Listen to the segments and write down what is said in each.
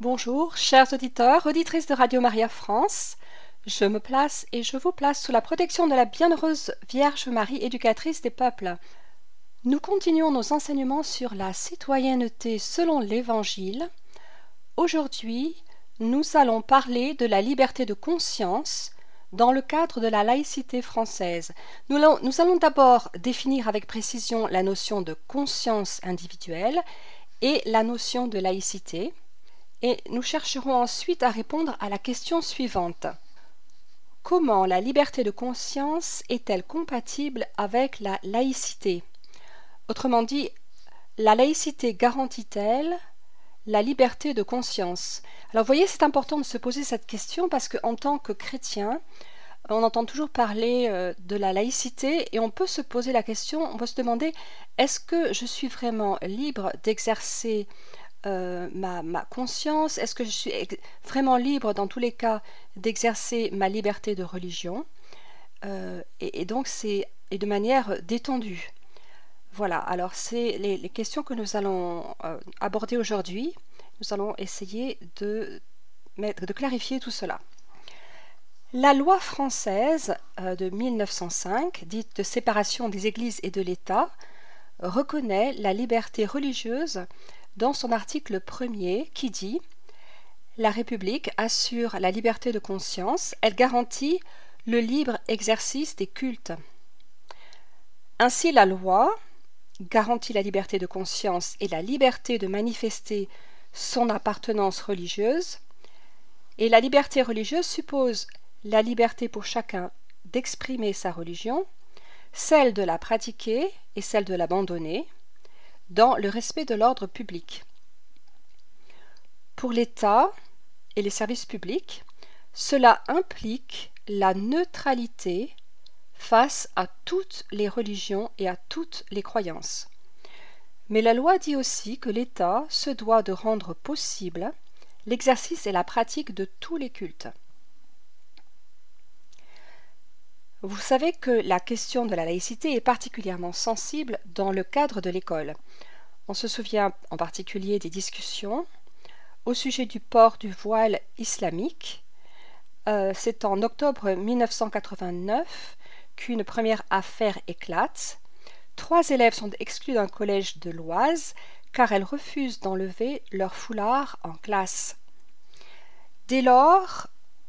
Bonjour, chers auditeurs, auditrices de Radio Maria France. Je me place et je vous place sous la protection de la bienheureuse Vierge Marie, éducatrice des peuples. Nous continuons nos enseignements sur la citoyenneté selon l'Évangile. Aujourd'hui, nous allons parler de la liberté de conscience dans le cadre de la laïcité française. Nous allons, d'abord définir avec précision la notion de conscience individuelle et la notion de laïcité, et nous chercherons ensuite à répondre à la question suivante. Comment la liberté de conscience est-elle compatible avec la laïcité? Autrement dit, la laïcité garantit-elle la liberté de conscience? Alors vous voyez, c'est important de se poser cette question parce qu'en tant que chrétien, on entend toujours parler euh, de la laïcité et on peut se poser la question, on peut se demander, est-ce que je suis vraiment libre d'exercer euh, ma, conscience? Est-ce que je suis vraiment libre dans tous les cas d'exercer ma liberté de religion? Euh, et, donc c'est de manière détendue. Voilà, alors c'est les, questions que nous allons euh, aborder aujourd'hui. Nous allons essayer de, de clarifier tout cela. La loi française de 1905, dite de séparation des églises et de l'État, reconnaît la liberté religieuse dans son article premier qui dit La République assure la liberté de conscience, elle garantit le libre exercice des cultes. Ainsi la loi garantit la liberté de conscience et la liberté de manifester son appartenance religieuse, et la liberté religieuse suppose la liberté pour chacun d'exprimer sa religion, celle de la pratiquer et celle de l'abandonner, dans le respect de l'ordre public. Pour l'État et les services publics, cela implique la neutralité face à toutes les religions et à toutes les croyances. Mais la loi dit aussi que l'État se doit de rendre possible l'exercice et la pratique de tous les cultes. Vous savez que la question de la laïcité est particulièrement sensible dans le cadre de l'école. On se souvient en particulier des discussions au sujet du port du voile islamique. Euh, C'est en octobre 1989 qu'une première affaire éclate. Trois élèves sont exclus d'un collège de l'Oise car elles refusent d'enlever leur foulard en classe. Dès lors,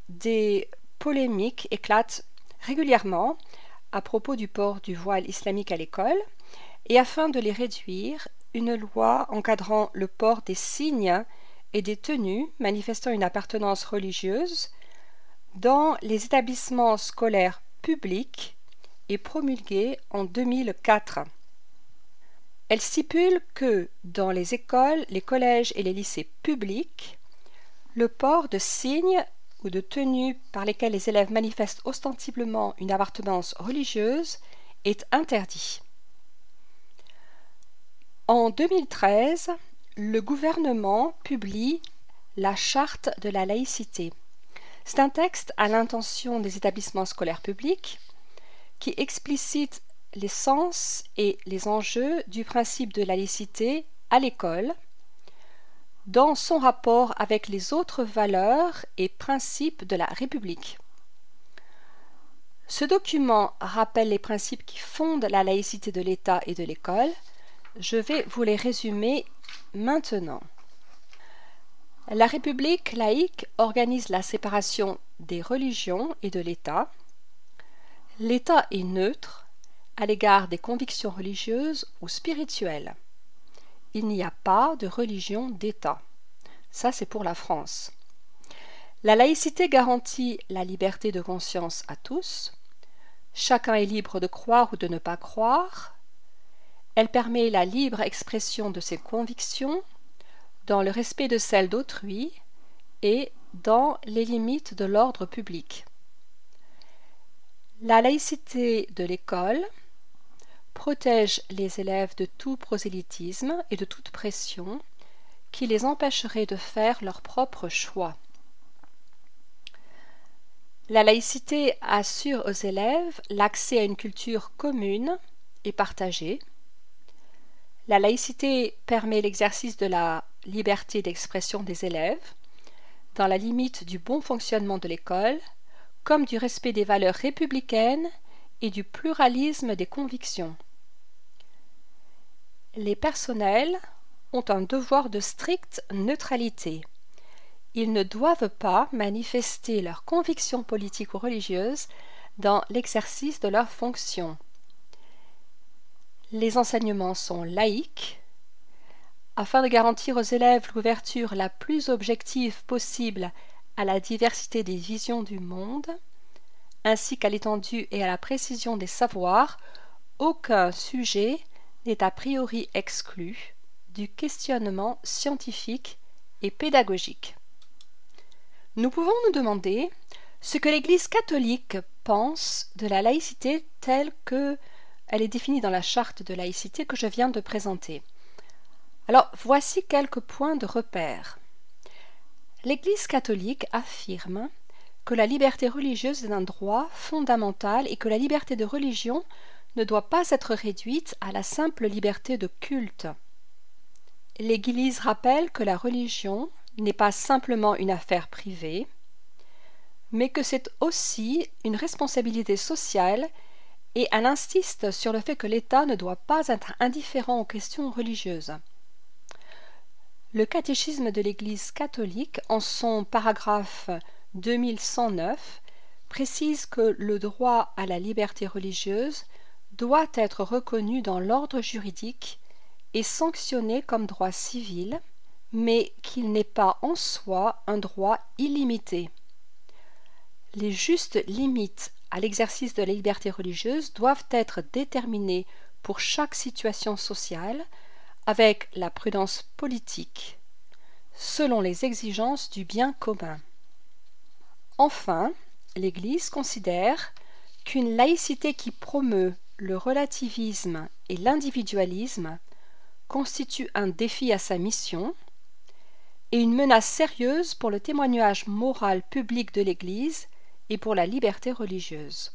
des polémiques éclatent régulièrement à propos du port du voile islamique à l'école, et afin de les réduire, une loi encadrant le port des signes et des tenues manifestant une appartenance religieuse dans les établissements scolaires publics est promulguée en 2004. Elle stipule que dans les écoles, les collèges et les lycées publics, le port de signes de tenues par lesquelles les élèves manifestent ostensiblement une appartenance religieuse est interdit. En 2013, le gouvernement publie la Charte de la laïcité. C'est un texte à l'intention des établissements scolaires publics qui explicite les sens et les enjeux du principe de la laïcité à l'école dans son rapport avec les autres valeurs et principes de la République. Ce document rappelle les principes qui fondent la laïcité de l'État et de l'école. Je vais vous les résumer maintenant. La République laïque organise la séparation des religions et de l'État. L'État est neutre à l'égard des convictions religieuses ou spirituelles il n'y a pas de religion d'État. Ça, c'est pour la France. La laïcité garantit la liberté de conscience à tous. Chacun est libre de croire ou de ne pas croire. Elle permet la libre expression de ses convictions dans le respect de celles d'autrui et dans les limites de l'ordre public. La laïcité de l'école protège les élèves de tout prosélytisme et de toute pression qui les empêcherait de faire leur propre choix. La laïcité assure aux élèves l'accès à une culture commune et partagée. La laïcité permet l'exercice de la liberté d'expression des élèves, dans la limite du bon fonctionnement de l'école, comme du respect des valeurs républicaines et du pluralisme des convictions. Les personnels ont un devoir de stricte neutralité. Ils ne doivent pas manifester leurs convictions politiques ou religieuses dans l'exercice de leurs fonctions. Les enseignements sont laïques, afin de garantir aux élèves l'ouverture la plus objective possible à la diversité des visions du monde, ainsi qu'à l'étendue et à la précision des savoirs, aucun sujet n'est a priori exclu du questionnement scientifique et pédagogique. Nous pouvons nous demander ce que l'Église catholique pense de la laïcité telle que elle est définie dans la charte de laïcité que je viens de présenter. Alors voici quelques points de repère. L'Église catholique affirme que la liberté religieuse est un droit fondamental et que la liberté de religion ne doit pas être réduite à la simple liberté de culte. L'Église rappelle que la religion n'est pas simplement une affaire privée, mais que c'est aussi une responsabilité sociale et elle insiste sur le fait que l'État ne doit pas être indifférent aux questions religieuses. Le catéchisme de l'Église catholique, en son paragraphe 2109, précise que le droit à la liberté religieuse doit être reconnu dans l'ordre juridique et sanctionné comme droit civil, mais qu'il n'est pas en soi un droit illimité. Les justes limites à l'exercice de la liberté religieuse doivent être déterminées pour chaque situation sociale avec la prudence politique, selon les exigences du bien commun. Enfin, l'Église considère qu'une laïcité qui promeut le relativisme et l'individualisme constitue un défi à sa mission et une menace sérieuse pour le témoignage moral public de l'Église et pour la liberté religieuse.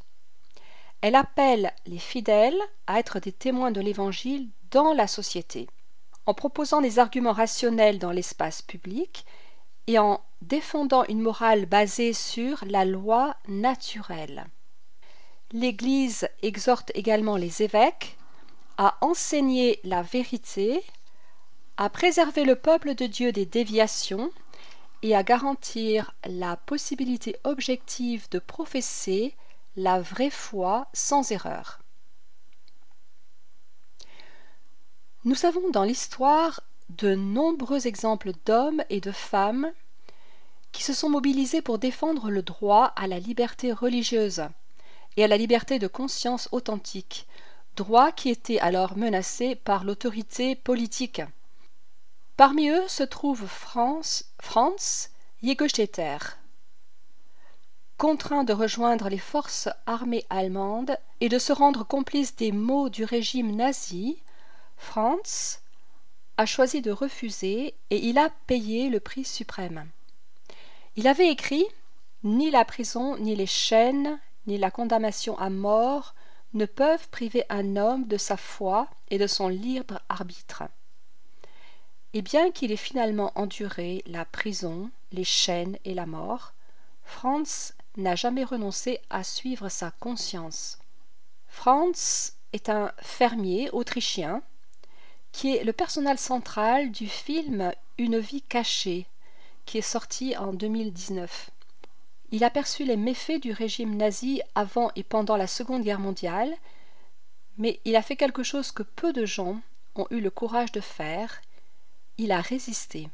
Elle appelle les fidèles à être des témoins de l'Évangile dans la société en proposant des arguments rationnels dans l'espace public et en défendant une morale basée sur la loi naturelle. L'Église exhorte également les évêques à enseigner la vérité, à préserver le peuple de Dieu des déviations et à garantir la possibilité objective de professer la vraie foi sans erreur. Nous avons dans l'histoire de nombreux exemples d'hommes et de femmes qui se sont mobilisés pour défendre le droit à la liberté religieuse et à la liberté de conscience authentique, droit qui était alors menacé par l'autorité politique. Parmi eux se trouve Franz, Franz Jägerstätter. Contraint de rejoindre les forces armées allemandes et de se rendre complice des maux du régime nazi, Franz a choisi de refuser et il a payé le prix suprême. Il avait écrit Ni la prison, ni les chaînes, la condamnation à mort ne peuvent priver un homme de sa foi et de son libre arbitre. Et bien qu'il ait finalement enduré la prison, les chaînes et la mort, Franz n'a jamais renoncé à suivre sa conscience. Franz est un fermier autrichien qui est le personnel central du film Une vie cachée, qui est sorti en 2019. Il aperçut les méfaits du régime nazi avant et pendant la Seconde Guerre mondiale, mais il a fait quelque chose que peu de gens ont eu le courage de faire, il a résisté.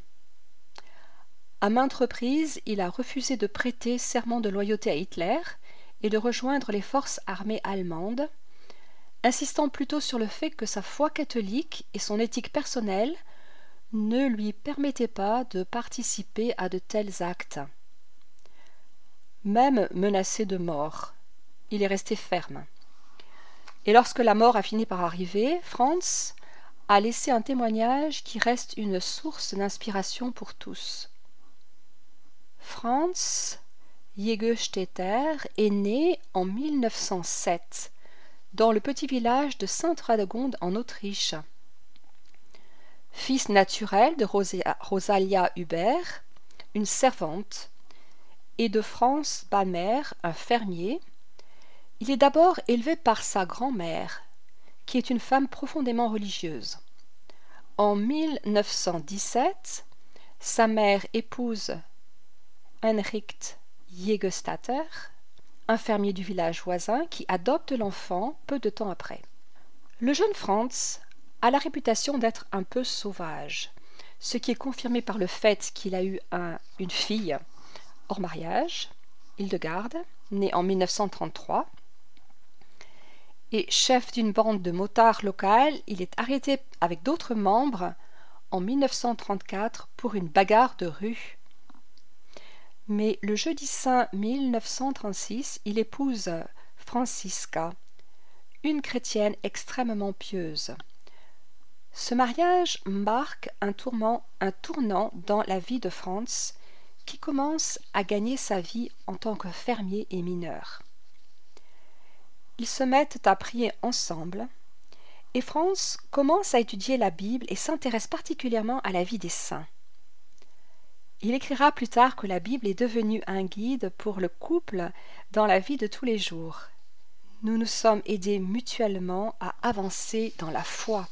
À maintes reprises, il a refusé de prêter serment de loyauté à Hitler et de rejoindre les forces armées allemandes, insistant plutôt sur le fait que sa foi catholique et son éthique personnelle ne lui permettaient pas de participer à de tels actes. Même menacé de mort, il est resté ferme. Et lorsque la mort a fini par arriver, Franz a laissé un témoignage qui reste une source d'inspiration pour tous. Franz Jägerstätter est né en 1907 dans le petit village de Sainte-Radegonde en Autriche. Fils naturel de Rosalia Hubert, une servante, et de Franz Balmer, un fermier, il est d'abord élevé par sa grand-mère, qui est une femme profondément religieuse. En 1917, sa mère épouse Heinrich Jägerstatter, un fermier du village voisin qui adopte l'enfant peu de temps après. Le jeune Franz a la réputation d'être un peu sauvage, ce qui est confirmé par le fait qu'il a eu une fille hors mariage, Hildegarde, née en 1933. Et chef d'une bande de motards locales, il est arrêté avec d'autres membres en 1934 pour une bagarre de rue. Mais le jeudi saint 1936, il épouse Francisca, une chrétienne extrêmement pieuse. Ce mariage marque un, un tournant dans la vie de Franz, qui commence à gagner sa vie en tant que fermier et mineur. Ils se mettent à prier ensemble, et Franz commence à étudier la Bible et s'intéresse particulièrement à la vie des saints. Il écrira plus tard que la Bible est devenue un guide pour le couple dans la vie de tous les jours. Nous nous sommes aidés mutuellement à avancer dans la foi.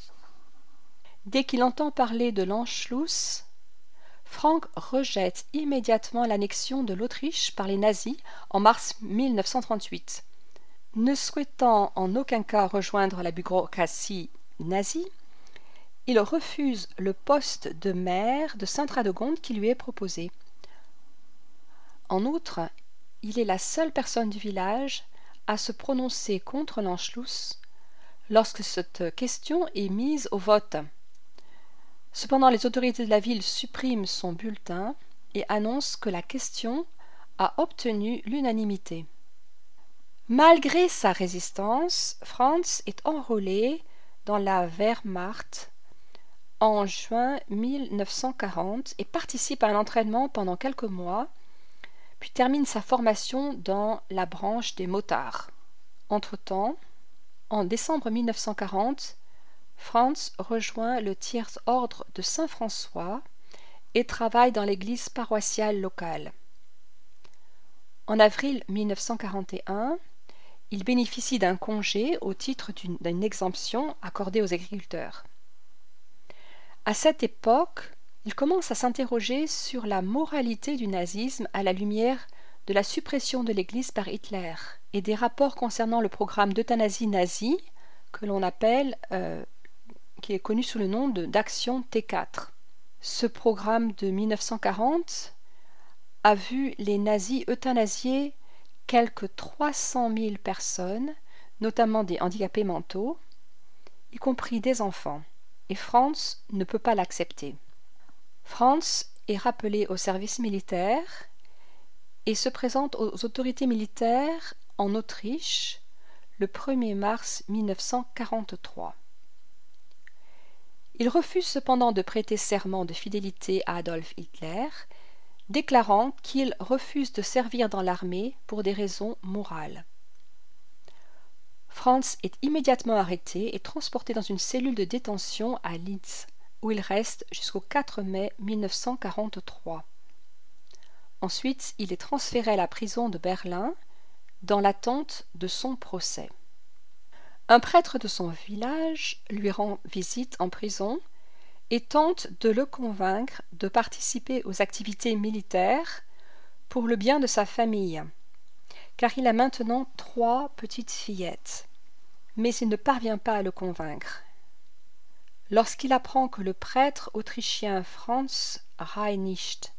Dès qu'il entend parler de l'Anschluss, Frank rejette immédiatement l'annexion de l'Autriche par les nazis en mars 1938. Ne souhaitant en aucun cas rejoindre la bureaucratie nazie, il refuse le poste de maire de Sainte-Radegonde qui lui est proposé. En outre, il est la seule personne du village à se prononcer contre l'Anschluss lorsque cette question est mise au vote. Cependant, les autorités de la ville suppriment son bulletin et annoncent que la question a obtenu l'unanimité. Malgré sa résistance, Franz est enrôlé dans la Wehrmacht en juin 1940 et participe à un entraînement pendant quelques mois, puis termine sa formation dans la branche des motards. Entre-temps, en décembre 1940, Franz rejoint le tiers ordre de Saint-François et travaille dans l'église paroissiale locale. En avril 1941, il bénéficie d'un congé au titre d'une exemption accordée aux agriculteurs. À cette époque, il commence à s'interroger sur la moralité du nazisme à la lumière de la suppression de l'Église par Hitler et des rapports concernant le programme d'euthanasie nazi que l'on appelle euh, qui est connu sous le nom d'Action T4. Ce programme de 1940 a vu les nazis euthanasier quelques 300 000 personnes, notamment des handicapés mentaux, y compris des enfants, et Franz ne peut pas l'accepter. Franz est rappelé au service militaire et se présente aux autorités militaires en Autriche le 1er mars 1943. Il refuse cependant de prêter serment de fidélité à Adolf Hitler, déclarant qu'il refuse de servir dans l'armée pour des raisons morales. Franz est immédiatement arrêté et transporté dans une cellule de détention à Linz, où il reste jusqu'au 4 mai 1943. Ensuite, il est transféré à la prison de Berlin dans l'attente de son procès. Un prêtre de son village lui rend visite en prison et tente de le convaincre de participer aux activités militaires pour le bien de sa famille, car il a maintenant trois petites fillettes. Mais il ne parvient pas à le convaincre. Lorsqu'il apprend que le prêtre autrichien Franz Reinicht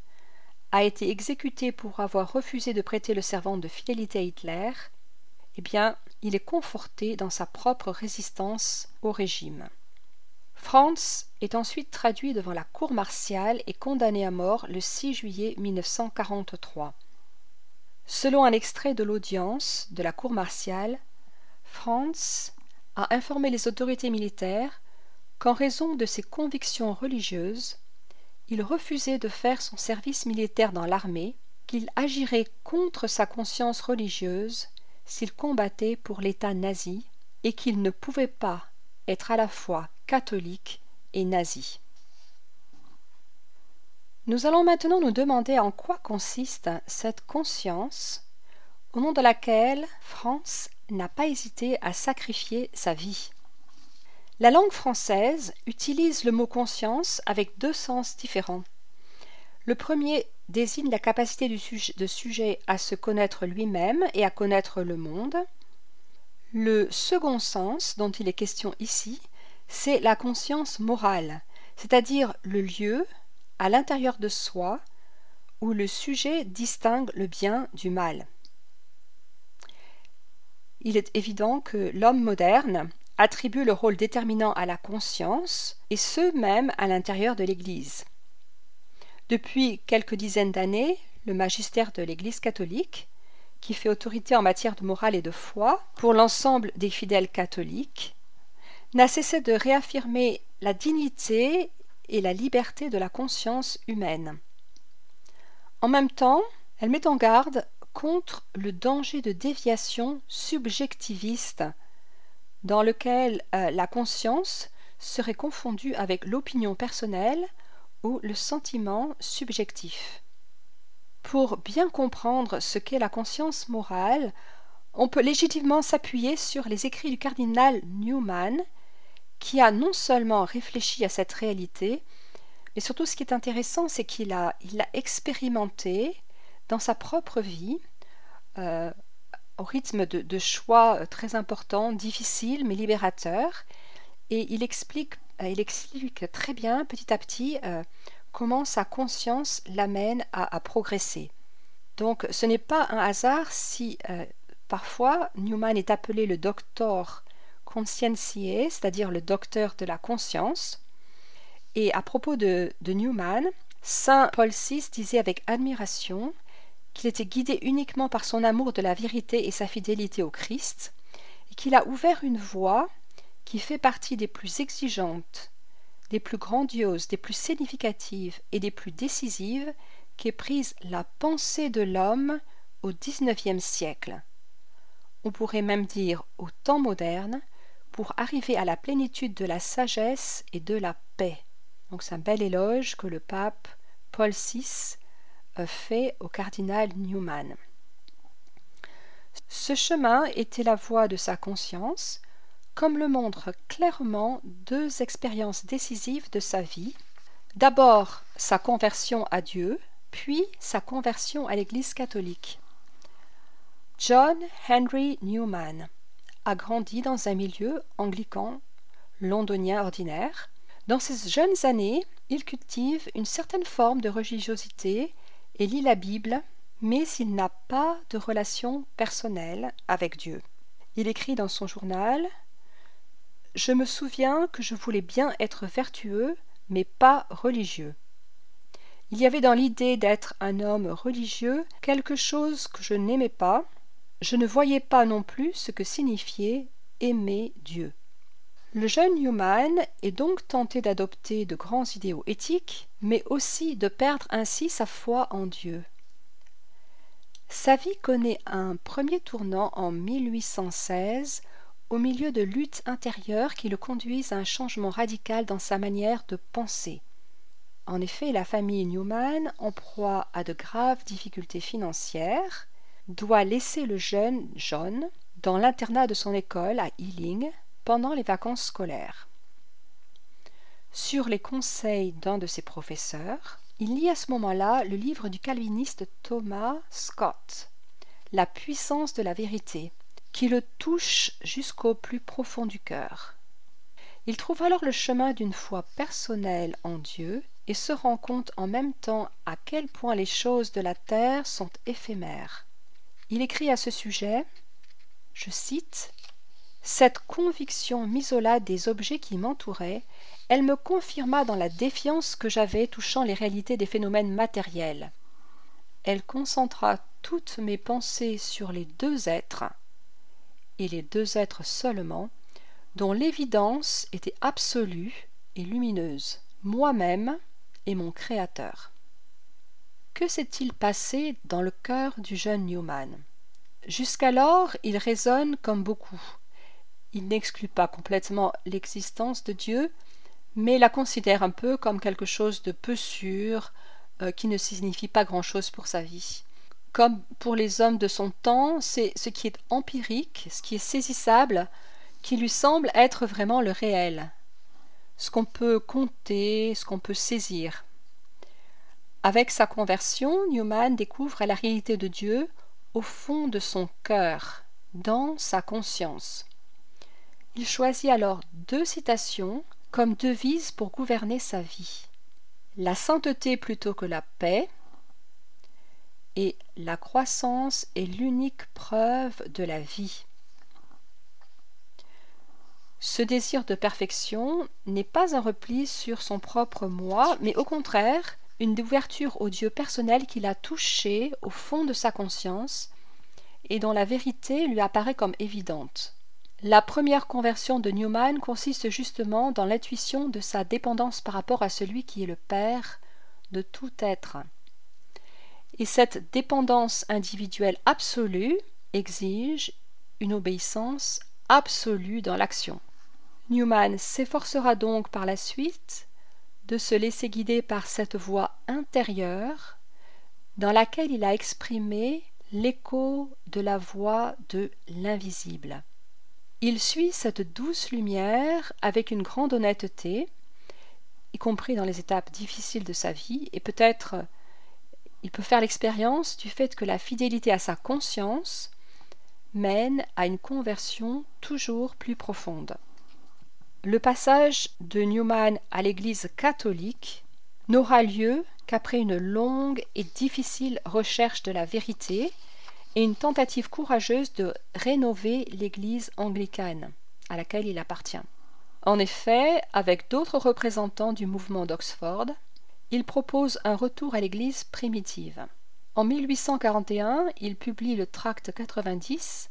a été exécuté pour avoir refusé de prêter le serment de fidélité à Hitler, eh bien, il est conforté dans sa propre résistance au régime. Franz est ensuite traduit devant la cour martiale et condamné à mort le 6 juillet 1943. Selon un extrait de l'audience de la cour martiale, Franz a informé les autorités militaires qu'en raison de ses convictions religieuses, il refusait de faire son service militaire dans l'armée, qu'il agirait contre sa conscience religieuse s'il combattait pour l'État nazi et qu'il ne pouvait pas être à la fois catholique et nazi. Nous allons maintenant nous demander en quoi consiste cette conscience au nom de laquelle France n'a pas hésité à sacrifier sa vie. La langue française utilise le mot conscience avec deux sens différents. Le premier désigne la capacité du sujet, de sujet à se connaître lui-même et à connaître le monde. Le second sens dont il est question ici, c'est la conscience morale, c'est-à-dire le lieu, à l'intérieur de soi, où le sujet distingue le bien du mal il est évident que l'homme moderne attribue le rôle déterminant à la conscience, et ce même à l'intérieur de l'Église. Depuis quelques dizaines d'années, le magistère de l'Église catholique, qui fait autorité en matière de morale et de foi pour l'ensemble des fidèles catholiques, n'a cessé de réaffirmer la dignité et la liberté de la conscience humaine. En même temps, elle met en garde contre le danger de déviation subjectiviste dans lequel euh, la conscience serait confondue avec l'opinion personnelle ou le sentiment subjectif. Pour bien comprendre ce qu'est la conscience morale, on peut légitimement s'appuyer sur les écrits du cardinal Newman, qui a non seulement réfléchi à cette réalité, mais surtout ce qui est intéressant, c'est qu'il a, il a expérimenté dans sa propre vie, euh, au rythme de, choix euh, très importants, difficiles mais libérateurs, et il explique, il explique très bien petit à petit comment sa conscience l'amène à, progresser. Donc ce n'est pas un hasard si parfois Newman est appelé le docteur conscientiae, c'est-à-dire le docteur de la conscience. Et à propos de, de Newman, Saint Paul VI disait avec admiration qu'il était guidé uniquement par son amour de la vérité et sa fidélité au Christ, et qu'il a ouvert une voie qui fait partie des plus exigeantes, des plus grandioses, des plus significatives et des plus décisives qu'ait prise la pensée de l'homme au XIXe siècle. On pourrait même dire au temps moderne, pour arriver à la plénitude de la sagesse et de la paix. Donc c'est un bel éloge que le pape Paul VI fait au cardinal Newman. Ce chemin était la voie de sa conscience, comme le montrent clairement deux expériences décisives de sa vie. D'abord sa conversion à Dieu, puis sa conversion à l'Église catholique. John Henry Newman a grandi dans un milieu anglican londonien ordinaire. Dans ses jeunes années, il cultive une certaine forme de religiosité et lit la Bible, mais il n'a pas de relation personnelle avec Dieu. Il écrit dans son journal Je me souviens que je voulais bien être vertueux, mais pas religieux. Il y avait dans l'idée d'être un homme religieux quelque chose que je n'aimais pas. Je ne voyais pas non plus ce que signifiait aimer Dieu. Le jeune Newman est donc tenté d'adopter de grands idéaux éthiques, mais aussi de perdre ainsi sa foi en Dieu. Sa vie connaît un premier tournant en 1816 au milieu de luttes intérieures qui le conduisent à un changement radical dans sa manière de penser. En effet, la famille Newman, en proie à de graves difficultés financières, doit laisser le jeune John dans l'internat de son école à Ealing pendant les vacances scolaires. Sur les conseils d'un de ses professeurs, il lit à ce moment-là le livre du calviniste Thomas Scott, La puissance de la vérité, qui le touche jusqu'au plus profond du cœur. Il trouve alors le chemin d'une foi personnelle en Dieu et se rend compte en même temps à quel point les choses de la terre sont éphémères. Il écrit à ce sujet, je cite, cette conviction m'isola des objets qui m'entouraient, elle me confirma dans la défiance que j'avais touchant les réalités des phénomènes matériels. Elle concentra toutes mes pensées sur les deux êtres, et les deux êtres seulement, dont l'évidence était absolue et lumineuse, moi-même et mon Créateur. Que s'est-il passé dans le cœur du jeune Newman? Jusqu'alors, il raisonne comme beaucoup, il n'exclut pas complètement l'existence de Dieu, mais la considère un peu comme quelque chose de peu sûr, euh, qui ne signifie pas grand-chose pour sa vie. Comme pour les hommes de son temps, c'est ce qui est empirique, ce qui est saisissable, qui lui semble être vraiment le réel, ce qu'on peut compter, ce qu'on peut saisir. Avec sa conversion, Newman découvre la réalité de Dieu au fond de son cœur, dans sa conscience. Il choisit alors deux citations comme devise pour gouverner sa vie. La sainteté plutôt que la paix et la croissance est l'unique preuve de la vie. Ce désir de perfection n'est pas un repli sur son propre moi, mais au contraire une ouverture au Dieu personnel qu'il a touché au fond de sa conscience et dont la vérité lui apparaît comme évidente. La première conversion de Newman consiste justement dans l'intuition de sa dépendance par rapport à celui qui est le Père de tout être. Et cette dépendance individuelle absolue exige une obéissance absolue dans l'action. Newman s'efforcera donc par la suite de se laisser guider par cette voix intérieure dans laquelle il a exprimé l'écho de la voix de l'invisible. Il suit cette douce lumière avec une grande honnêteté, y compris dans les étapes difficiles de sa vie, et peut-être il peut faire l'expérience du fait que la fidélité à sa conscience mène à une conversion toujours plus profonde. Le passage de Newman à l'Église catholique n'aura lieu qu'après une longue et difficile recherche de la vérité et une tentative courageuse de rénover l'Église anglicane à laquelle il appartient. En effet, avec d'autres représentants du mouvement d'Oxford, il propose un retour à l'Église primitive. En 1841, il publie le tract 90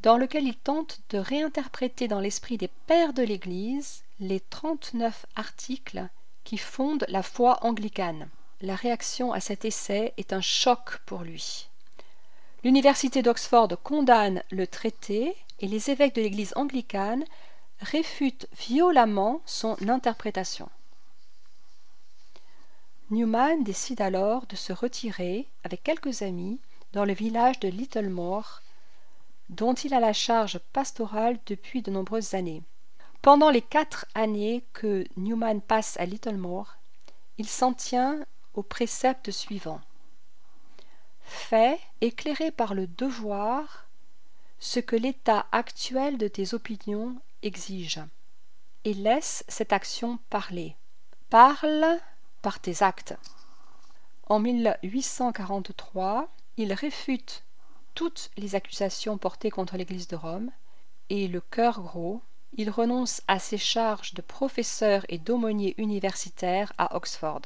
dans lequel il tente de réinterpréter dans l'esprit des pères de l'Église les 39 articles qui fondent la foi anglicane. La réaction à cet essai est un choc pour lui. L'université d'Oxford condamne le traité et les évêques de l'Église anglicane réfutent violemment son interprétation. Newman décide alors de se retirer avec quelques amis dans le village de Littlemore dont il a la charge pastorale depuis de nombreuses années. Pendant les quatre années que Newman passe à Littlemore, il s'en tient au précepte suivant. Fais, éclairé par le devoir, ce que l'état actuel de tes opinions exige, et laisse cette action parler. Parle par tes actes. En 1843, il réfute toutes les accusations portées contre l'Église de Rome, et le cœur gros, il renonce à ses charges de professeur et d'aumônier universitaire à Oxford.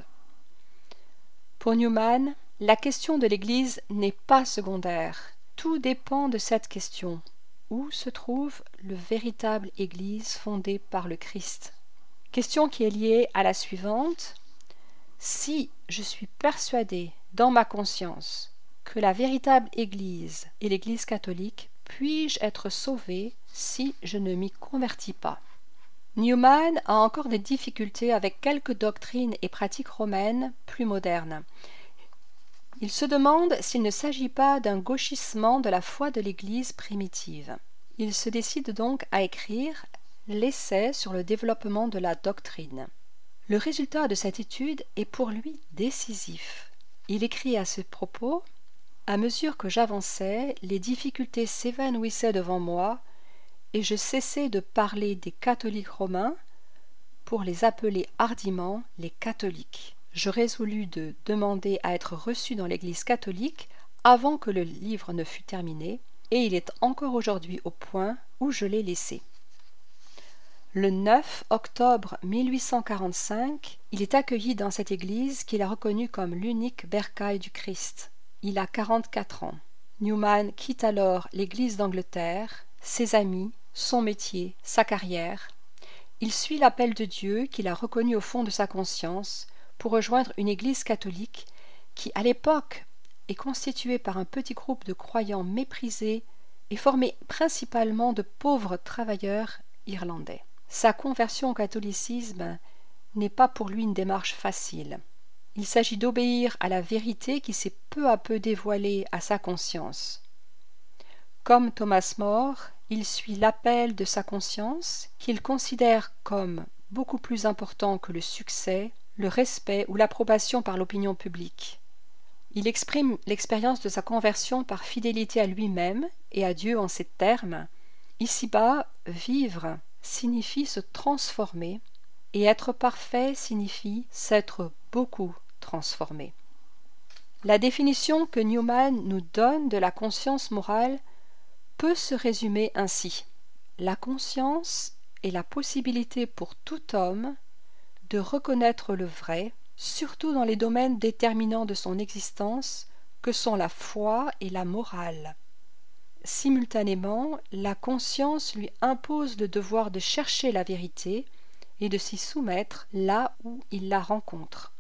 Pour Newman, la question de l'Église n'est pas secondaire. Tout dépend de cette question. Où se trouve le véritable Église fondée par le Christ? Question qui est liée à la suivante. Si je suis persuadé dans ma conscience que la véritable Église et l'Église catholique, puis-je être sauvé si je ne m'y convertis pas? Newman a encore des difficultés avec quelques doctrines et pratiques romaines plus modernes. Il se demande s'il ne s'agit pas d'un gauchissement de la foi de l'Église primitive. Il se décide donc à écrire l'essai sur le développement de la doctrine. Le résultat de cette étude est pour lui décisif. Il écrit à ce propos à mesure que j'avançais, les difficultés s'évanouissaient devant moi, et je cessai de parler des catholiques romains pour les appeler hardiment les catholiques. Je résolus de demander à être reçu dans l'Église catholique avant que le livre ne fût terminé, et il est encore aujourd'hui au point où je l'ai laissé. Le 9 octobre 1845, il est accueilli dans cette église qu'il a reconnue comme l'unique bercail du Christ. Il a quarante-quatre ans. Newman quitte alors l'Église d'Angleterre, ses amis, son métier, sa carrière. Il suit l'appel de Dieu qu'il a reconnu au fond de sa conscience pour rejoindre une Église catholique qui, à l'époque, est constituée par un petit groupe de croyants méprisés et formé principalement de pauvres travailleurs irlandais. Sa conversion au catholicisme n'est pas pour lui une démarche facile. Il s'agit d'obéir à la vérité qui s'est peu à peu dévoilée à sa conscience. Comme Thomas More, il suit l'appel de sa conscience, qu'il considère comme beaucoup plus important que le succès, le respect ou l'approbation par l'opinion publique. Il exprime l'expérience de sa conversion par fidélité à lui-même et à Dieu en ces termes. Ici-bas, vivre signifie se transformer, et être parfait signifie s'être beaucoup transformé. La définition que Newman nous donne de la conscience morale peut se résumer ainsi. La conscience est la possibilité pour tout homme de reconnaître le vrai, surtout dans les domaines déterminants de son existence que sont la foi et la morale. Simultanément, la conscience lui impose le devoir de chercher la vérité et de s'y soumettre là où il la rencontre.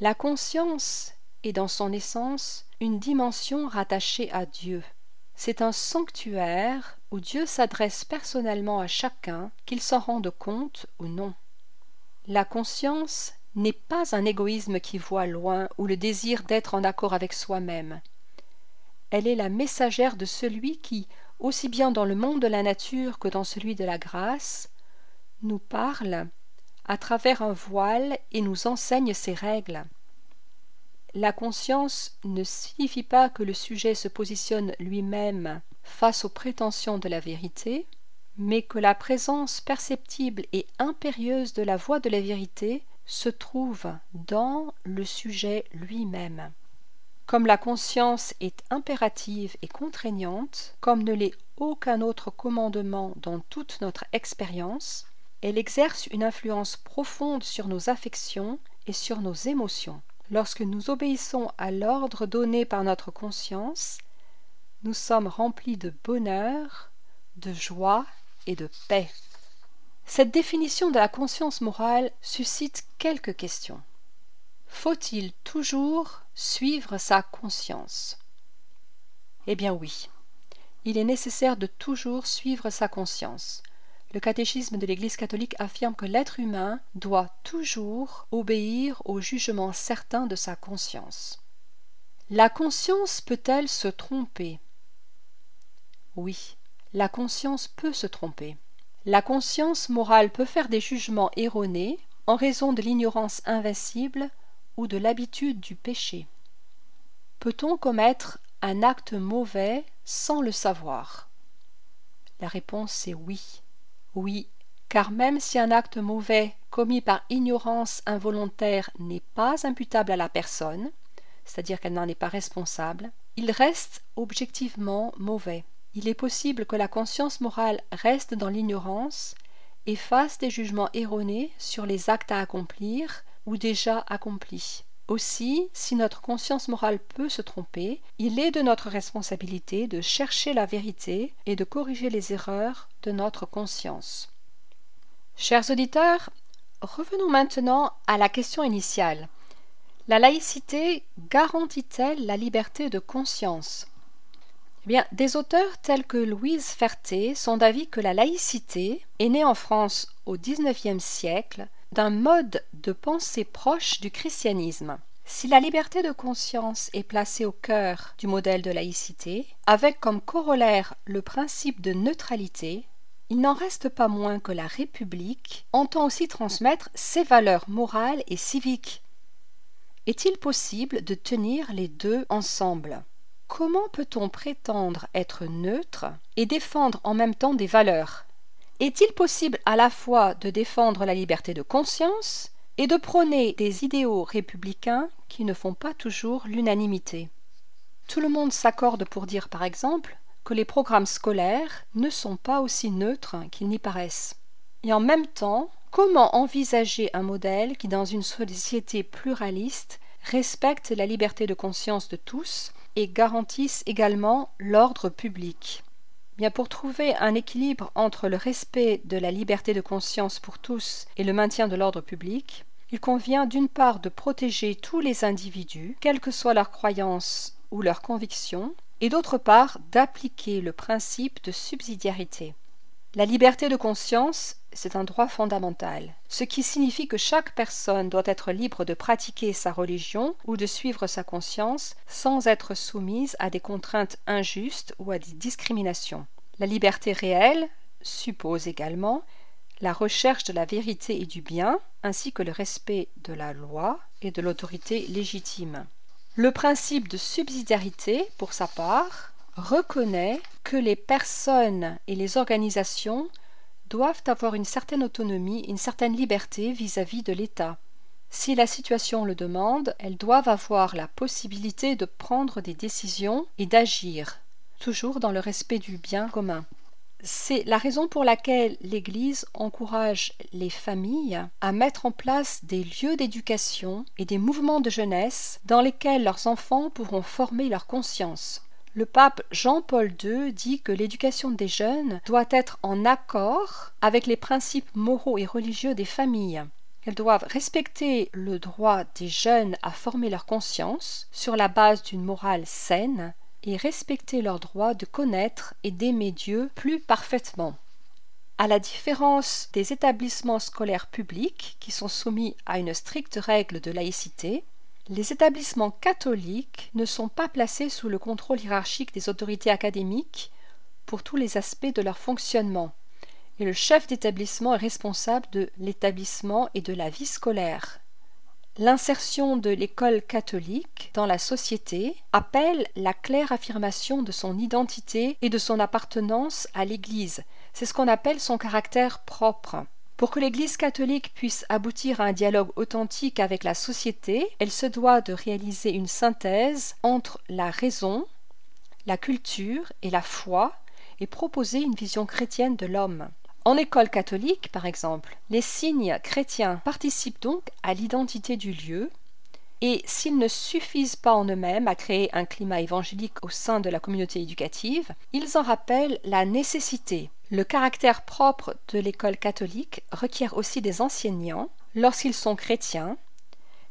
La conscience est dans son essence une dimension rattachée à Dieu. C'est un sanctuaire où Dieu s'adresse personnellement à chacun, qu'il s'en rende compte ou non. La conscience n'est pas un égoïsme qui voit loin ou le désir d'être en accord avec soi-même. Elle est la messagère de celui qui, aussi bien dans le monde de la nature que dans celui de la grâce, nous parle à travers un voile et nous enseigne ses règles. La conscience ne signifie pas que le sujet se positionne lui-même face aux prétentions de la vérité, mais que la présence perceptible et impérieuse de la voix de la vérité se trouve dans le sujet lui-même. Comme la conscience est impérative et contraignante, comme ne l'est aucun autre commandement dans toute notre expérience, elle exerce une influence profonde sur nos affections et sur nos émotions. Lorsque nous obéissons à l'ordre donné par notre conscience, nous sommes remplis de bonheur, de joie et de paix. Cette définition de la conscience morale suscite quelques questions. Faut-il toujours suivre sa conscience? Eh bien oui, il est nécessaire de toujours suivre sa conscience, le catéchisme de l'Église catholique affirme que l'être humain doit toujours obéir au jugement certain de sa conscience. La conscience peut-elle se tromper? Oui, la conscience peut se tromper. La conscience morale peut faire des jugements erronés en raison de l'ignorance invincible de l'habitude du péché. Peut-on commettre un acte mauvais sans le savoir? La réponse est oui. Oui, car même si un acte mauvais commis par ignorance involontaire n'est pas imputable à la personne, c'est-à-dire qu'elle n'en est pas responsable, il reste objectivement mauvais. Il est possible que la conscience morale reste dans l'ignorance et fasse des jugements erronés sur les actes à accomplir ou déjà accomplis. Aussi, si notre conscience morale peut se tromper, il est de notre responsabilité de chercher la vérité et de corriger les erreurs de notre conscience. Chers auditeurs, revenons maintenant à la question initiale. La laïcité garantit-elle la liberté de conscience? Eh bien, des auteurs tels que Louise Ferté sont d'avis que la laïcité est née en France au XIXe siècle d'un mode de pensée proche du christianisme. Si la liberté de conscience est placée au cœur du modèle de laïcité, avec comme corollaire le principe de neutralité, il n'en reste pas moins que la République entend aussi transmettre ses valeurs morales et civiques. Est-il possible de tenir les deux ensemble? Comment peut-on prétendre être neutre et défendre en même temps des valeurs? Est-il possible à la fois de défendre la liberté de conscience et de prôner des idéaux républicains qui ne font pas toujours l'unanimité? Tout le monde s'accorde pour dire par exemple que les programmes scolaires ne sont pas aussi neutres qu'ils n'y paraissent. Et en même temps, comment envisager un modèle qui, dans une société pluraliste, respecte la liberté de conscience de tous et garantisse également l'ordre public? Pour trouver un équilibre entre le respect de la liberté de conscience pour tous et le maintien de l'ordre public, il convient d'une part de protéger tous les individus, quelles que soient leurs croyances ou leurs convictions, et d'autre part d'appliquer le principe de subsidiarité. La liberté de conscience, c'est un droit fondamental, ce qui signifie que chaque personne doit être libre de pratiquer sa religion ou de suivre sa conscience sans être soumise à des contraintes injustes ou à des discriminations. La liberté réelle suppose également la recherche de la vérité et du bien, ainsi que le respect de la loi et de l'autorité légitime. Le principe de subsidiarité, pour sa part, reconnaît que les personnes et les organisations doivent avoir une certaine autonomie, une certaine liberté vis-à-vis de l'État. Si la situation le demande, elles doivent avoir la possibilité de prendre des décisions et d'agir, toujours dans le respect du bien commun. C'est la raison pour laquelle l'Église encourage les familles à mettre en place des lieux d'éducation et des mouvements de jeunesse dans lesquels leurs enfants pourront former leur conscience. Le pape Jean-Paul II dit que l'éducation des jeunes doit être en accord avec les principes moraux et religieux des familles. Elles doivent respecter le droit des jeunes à former leur conscience sur la base d'une morale saine et respecter leur droit de connaître et d'aimer Dieu plus parfaitement. À la différence des établissements scolaires publics qui sont soumis à une stricte règle de laïcité, les établissements catholiques ne sont pas placés sous le contrôle hiérarchique des autorités académiques pour tous les aspects de leur fonctionnement, et le chef d'établissement est responsable de l'établissement et de la vie scolaire. L'insertion de l'école catholique dans la société appelle la claire affirmation de son identité et de son appartenance à l'Église. C'est ce qu'on appelle son caractère propre. Pour que l'Église catholique puisse aboutir à un dialogue authentique avec la société, elle se doit de réaliser une synthèse entre la raison, la culture et la foi et proposer une vision chrétienne de l'homme. En école catholique, par exemple, les signes chrétiens participent donc à l'identité du lieu, et s'ils ne suffisent pas en eux-mêmes à créer un climat évangélique au sein de la communauté éducative, ils en rappellent la nécessité. Le caractère propre de l'école catholique requiert aussi des enseignants, lorsqu'ils sont chrétiens,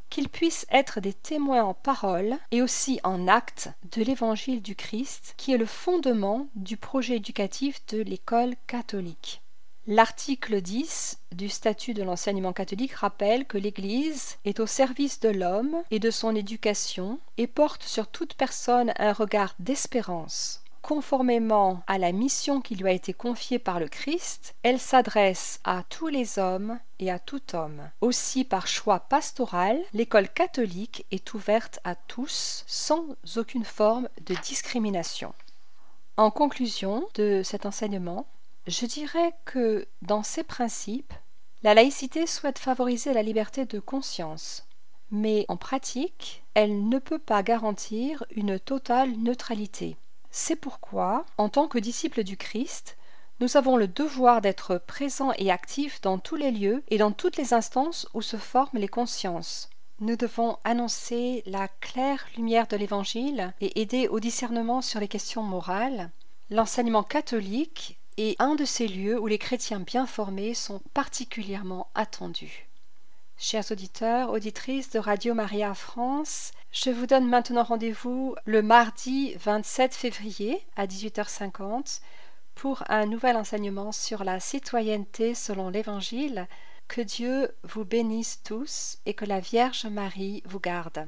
qu'ils puissent être des témoins en parole et aussi en acte de l'évangile du Christ, qui est le fondement du projet éducatif de l'école catholique. L'article 10 du statut de l'enseignement catholique rappelle que l'Église est au service de l'homme et de son éducation et porte sur toute personne un regard d'espérance. Conformément à la mission qui lui a été confiée par le Christ, elle s'adresse à tous les hommes et à tout homme. Aussi par choix pastoral, l'école catholique est ouverte à tous sans aucune forme de discrimination. En conclusion de cet enseignement, je dirais que, dans ses principes, la laïcité souhaite favoriser la liberté de conscience, mais en pratique, elle ne peut pas garantir une totale neutralité. C'est pourquoi, en tant que disciples du Christ, nous avons le devoir d'être présents et actifs dans tous les lieux et dans toutes les instances où se forment les consciences. Nous devons annoncer la claire lumière de l'Évangile et aider au discernement sur les questions morales. L'enseignement catholique et un de ces lieux où les chrétiens bien formés sont particulièrement attendus. Chers auditeurs, auditrices de Radio Maria France, je vous donne maintenant rendez-vous le mardi 27 février à 18h50 pour un nouvel enseignement sur la citoyenneté selon l'Évangile. Que Dieu vous bénisse tous et que la Vierge Marie vous garde.